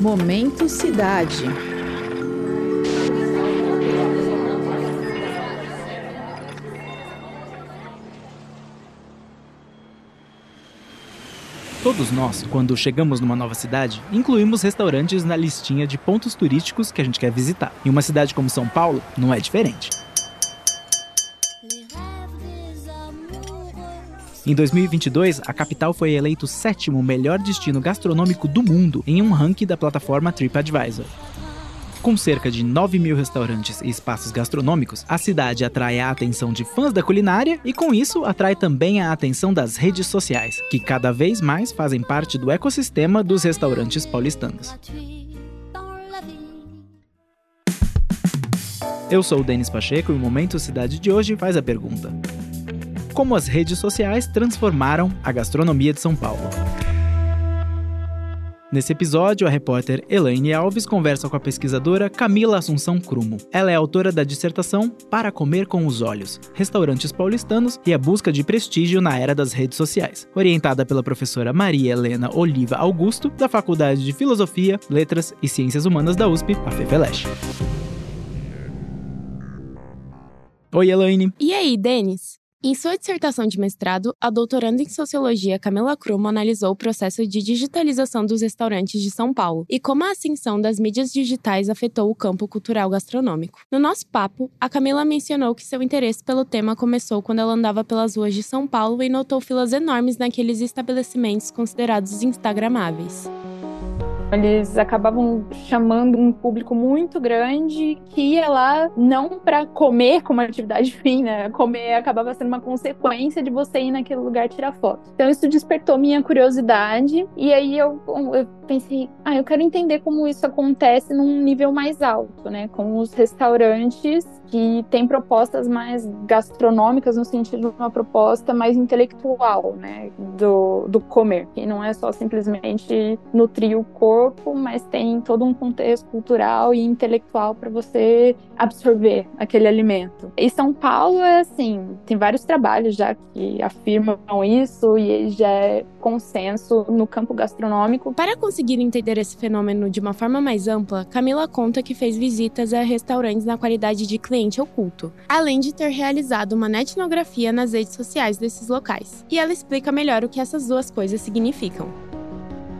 Momento Cidade. Todos nós, quando chegamos numa nova cidade, incluímos restaurantes na listinha de pontos turísticos que a gente quer visitar. Em uma cidade como São Paulo, não é diferente. Em 2022, a capital foi eleito o sétimo melhor destino gastronômico do mundo em um ranking da plataforma TripAdvisor. Com cerca de 9 mil restaurantes e espaços gastronômicos, a cidade atrai a atenção de fãs da culinária e, com isso, atrai também a atenção das redes sociais, que cada vez mais fazem parte do ecossistema dos restaurantes paulistanos. Eu sou o Denis Pacheco e o Momento Cidade de hoje faz a pergunta: Como as redes sociais transformaram a gastronomia de São Paulo? Nesse episódio, a repórter Elaine Alves conversa com a pesquisadora Camila Assunção Crumo. Ela é autora da dissertação Para Comer com os Olhos, Restaurantes Paulistanos e a Busca de Prestígio na Era das Redes Sociais, orientada pela professora Maria Helena Oliva Augusto, da Faculdade de Filosofia, Letras e Ciências Humanas da USP, a FEFELESH. Oi, Elaine. E aí, Denis? Em sua dissertação de mestrado, a doutoranda em sociologia Camila Krumo analisou o processo de digitalização dos restaurantes de São Paulo e como a ascensão das mídias digitais afetou o campo cultural gastronômico. No nosso papo, a Camila mencionou que seu interesse pelo tema começou quando ela andava pelas ruas de São Paulo e notou filas enormes naqueles estabelecimentos considerados instagramáveis. Eles acabavam chamando um público muito grande que ia lá não para comer como atividade fim, né? Comer acabava sendo uma consequência de você ir naquele lugar tirar foto. Então isso despertou minha curiosidade e aí eu, eu pensei, ah, eu quero entender como isso acontece num nível mais alto, né? Com os restaurantes que têm propostas mais gastronômicas no sentido de uma proposta mais intelectual, né? Do, do comer, que não é só simplesmente nutrir o corpo mas tem todo um contexto cultural e intelectual para você absorver aquele alimento. E São Paulo é assim, tem vários trabalhos já que afirmam isso e já é consenso no campo gastronômico. Para conseguir entender esse fenômeno de uma forma mais ampla, Camila conta que fez visitas a restaurantes na qualidade de cliente oculto, além de ter realizado uma etnografia nas redes sociais desses locais. E ela explica melhor o que essas duas coisas significam.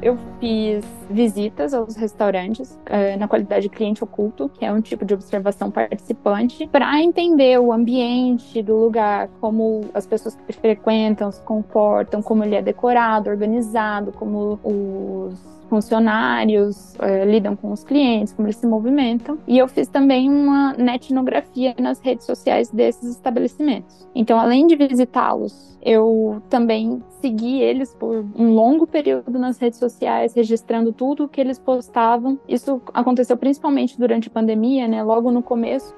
Eu fiz visitas aos restaurantes uh, na qualidade de cliente oculto, que é um tipo de observação participante, para entender o ambiente do lugar, como as pessoas que frequentam se comportam, como ele é decorado, organizado, como os funcionários é, lidam com os clientes, como eles se movimentam. E eu fiz também uma etnografia nas redes sociais desses estabelecimentos. Então, além de visitá-los, eu também segui eles por um longo período nas redes sociais, registrando tudo o que eles postavam. Isso aconteceu principalmente durante a pandemia, né? Logo no começo.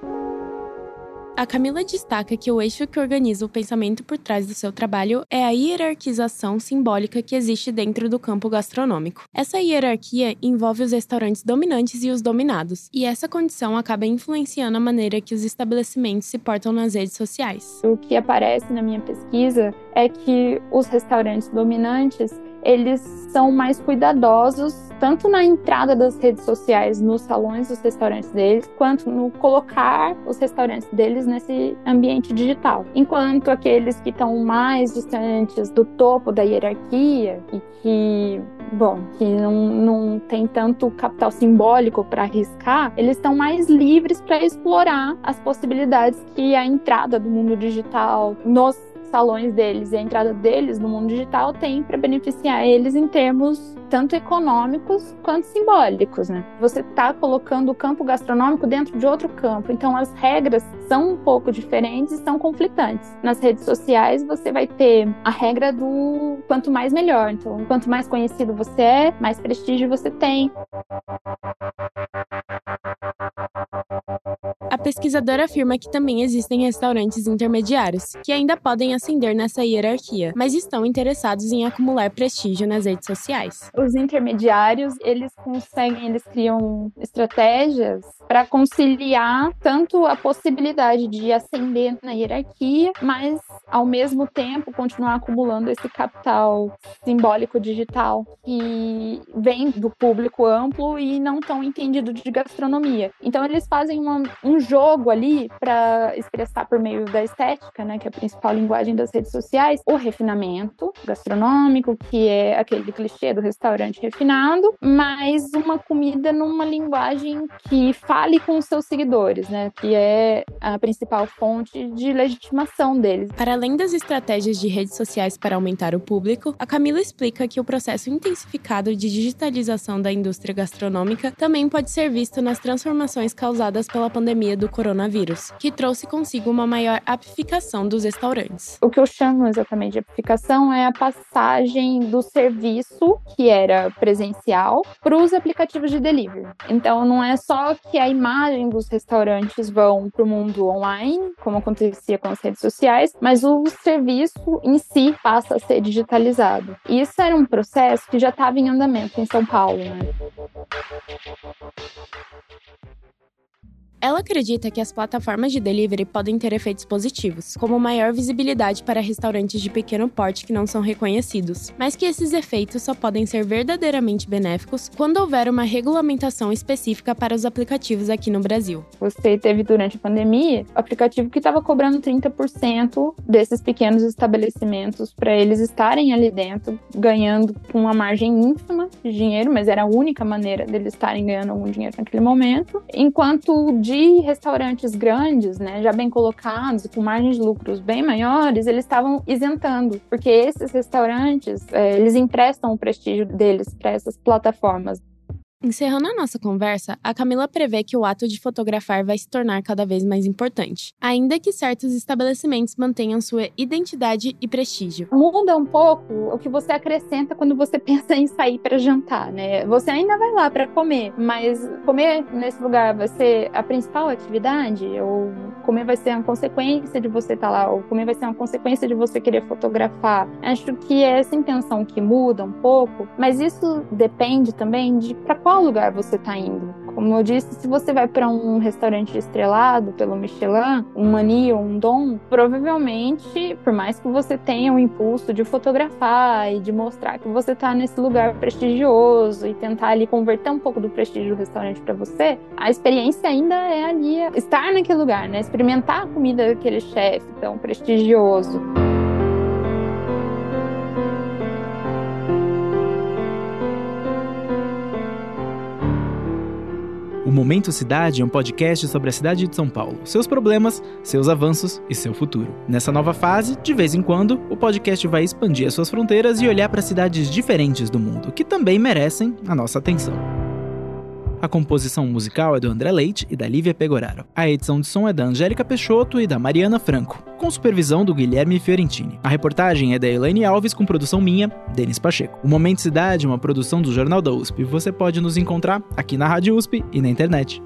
A Camila destaca que o eixo que organiza o pensamento por trás do seu trabalho é a hierarquização simbólica que existe dentro do campo gastronômico. Essa hierarquia envolve os restaurantes dominantes e os dominados, e essa condição acaba influenciando a maneira que os estabelecimentos se portam nas redes sociais. O que aparece na minha pesquisa é que os restaurantes dominantes eles são mais cuidadosos tanto na entrada das redes sociais nos salões dos restaurantes deles, quanto no colocar os restaurantes deles nesse ambiente digital. Enquanto aqueles que estão mais distantes do topo da hierarquia e que bom, que não, não tem tanto capital simbólico para arriscar, eles estão mais livres para explorar as possibilidades que a entrada do mundo digital nos salões deles e a entrada deles no mundo digital tem para beneficiar eles em termos tanto econômicos quanto simbólicos, né? Você está colocando o campo gastronômico dentro de outro campo, então as regras são um pouco diferentes e são conflitantes. Nas redes sociais você vai ter a regra do quanto mais melhor, então quanto mais conhecido você é, mais prestígio você tem pesquisadora afirma que também existem restaurantes intermediários, que ainda podem ascender nessa hierarquia, mas estão interessados em acumular prestígio nas redes sociais. Os intermediários, eles conseguem, eles criam estratégias para conciliar tanto a possibilidade de ascender na hierarquia, mas ao mesmo tempo continuar acumulando esse capital simbólico digital que vem do público amplo e não tão entendido de gastronomia. Então eles fazem uma, um jogo ali para expressar por meio da estética, né, que é a principal linguagem das redes sociais, o refinamento gastronômico, que é aquele clichê do restaurante refinado, mas uma comida numa linguagem que fale com os seus seguidores, né, que é a principal fonte de legitimação deles. Para além das estratégias de redes sociais para aumentar o público, a Camila explica que o processo intensificado de digitalização da indústria gastronômica também pode ser visto nas transformações causadas pela pandemia do coronavírus, que trouxe consigo uma maior apificação dos restaurantes. O que eu chamo exatamente de apificação é a passagem do serviço, que era presencial, para os aplicativos de delivery. Então, não é só que a imagem dos restaurantes vão para o mundo online, como acontecia com as redes sociais, mas o serviço em si passa a ser digitalizado. Isso era um processo que já estava em andamento em São Paulo. Né? Ela acredita que as plataformas de delivery podem ter efeitos positivos, como maior visibilidade para restaurantes de pequeno porte que não são reconhecidos, mas que esses efeitos só podem ser verdadeiramente benéficos quando houver uma regulamentação específica para os aplicativos aqui no Brasil. Você teve durante a pandemia aplicativo que estava cobrando 30% desses pequenos estabelecimentos para eles estarem ali dentro, ganhando uma margem ínfima de dinheiro, mas era a única maneira deles estarem ganhando algum dinheiro naquele momento, enquanto de restaurantes grandes, né, já bem colocados, com margens de lucros bem maiores, eles estavam isentando, porque esses restaurantes, é, eles emprestam o prestígio deles para essas plataformas. Encerrando a nossa conversa, a Camila prevê que o ato de fotografar vai se tornar cada vez mais importante, ainda que certos estabelecimentos mantenham sua identidade e prestígio. Muda um pouco o que você acrescenta quando você pensa em sair para jantar, né? Você ainda vai lá para comer, mas comer nesse lugar vai ser a principal atividade ou comer vai ser uma consequência de você estar tá lá, ou comer vai ser uma consequência de você querer fotografar. Acho que é essa intenção que muda um pouco, mas isso depende também de para qual qual lugar você está indo. Como eu disse, se você vai para um restaurante estrelado pelo Michelin, um Mani ou um Dom, provavelmente, por mais que você tenha o impulso de fotografar e de mostrar que você está nesse lugar prestigioso e tentar ali converter um pouco do prestígio do restaurante para você, a experiência ainda é ali estar naquele lugar, né? Experimentar a comida daquele chefe tão prestigioso. Momento Cidade é um podcast sobre a cidade de São Paulo, seus problemas, seus avanços e seu futuro. Nessa nova fase, de vez em quando, o podcast vai expandir as suas fronteiras e olhar para cidades diferentes do mundo, que também merecem a nossa atenção. A composição musical é do André Leite e da Lívia Pegoraro. A edição de som é da Angélica Peixoto e da Mariana Franco, com supervisão do Guilherme Fiorentini. A reportagem é da Elaine Alves com produção minha, Denis Pacheco. O Momento Cidade é uma produção do Jornal da USP você pode nos encontrar aqui na Rádio USP e na internet.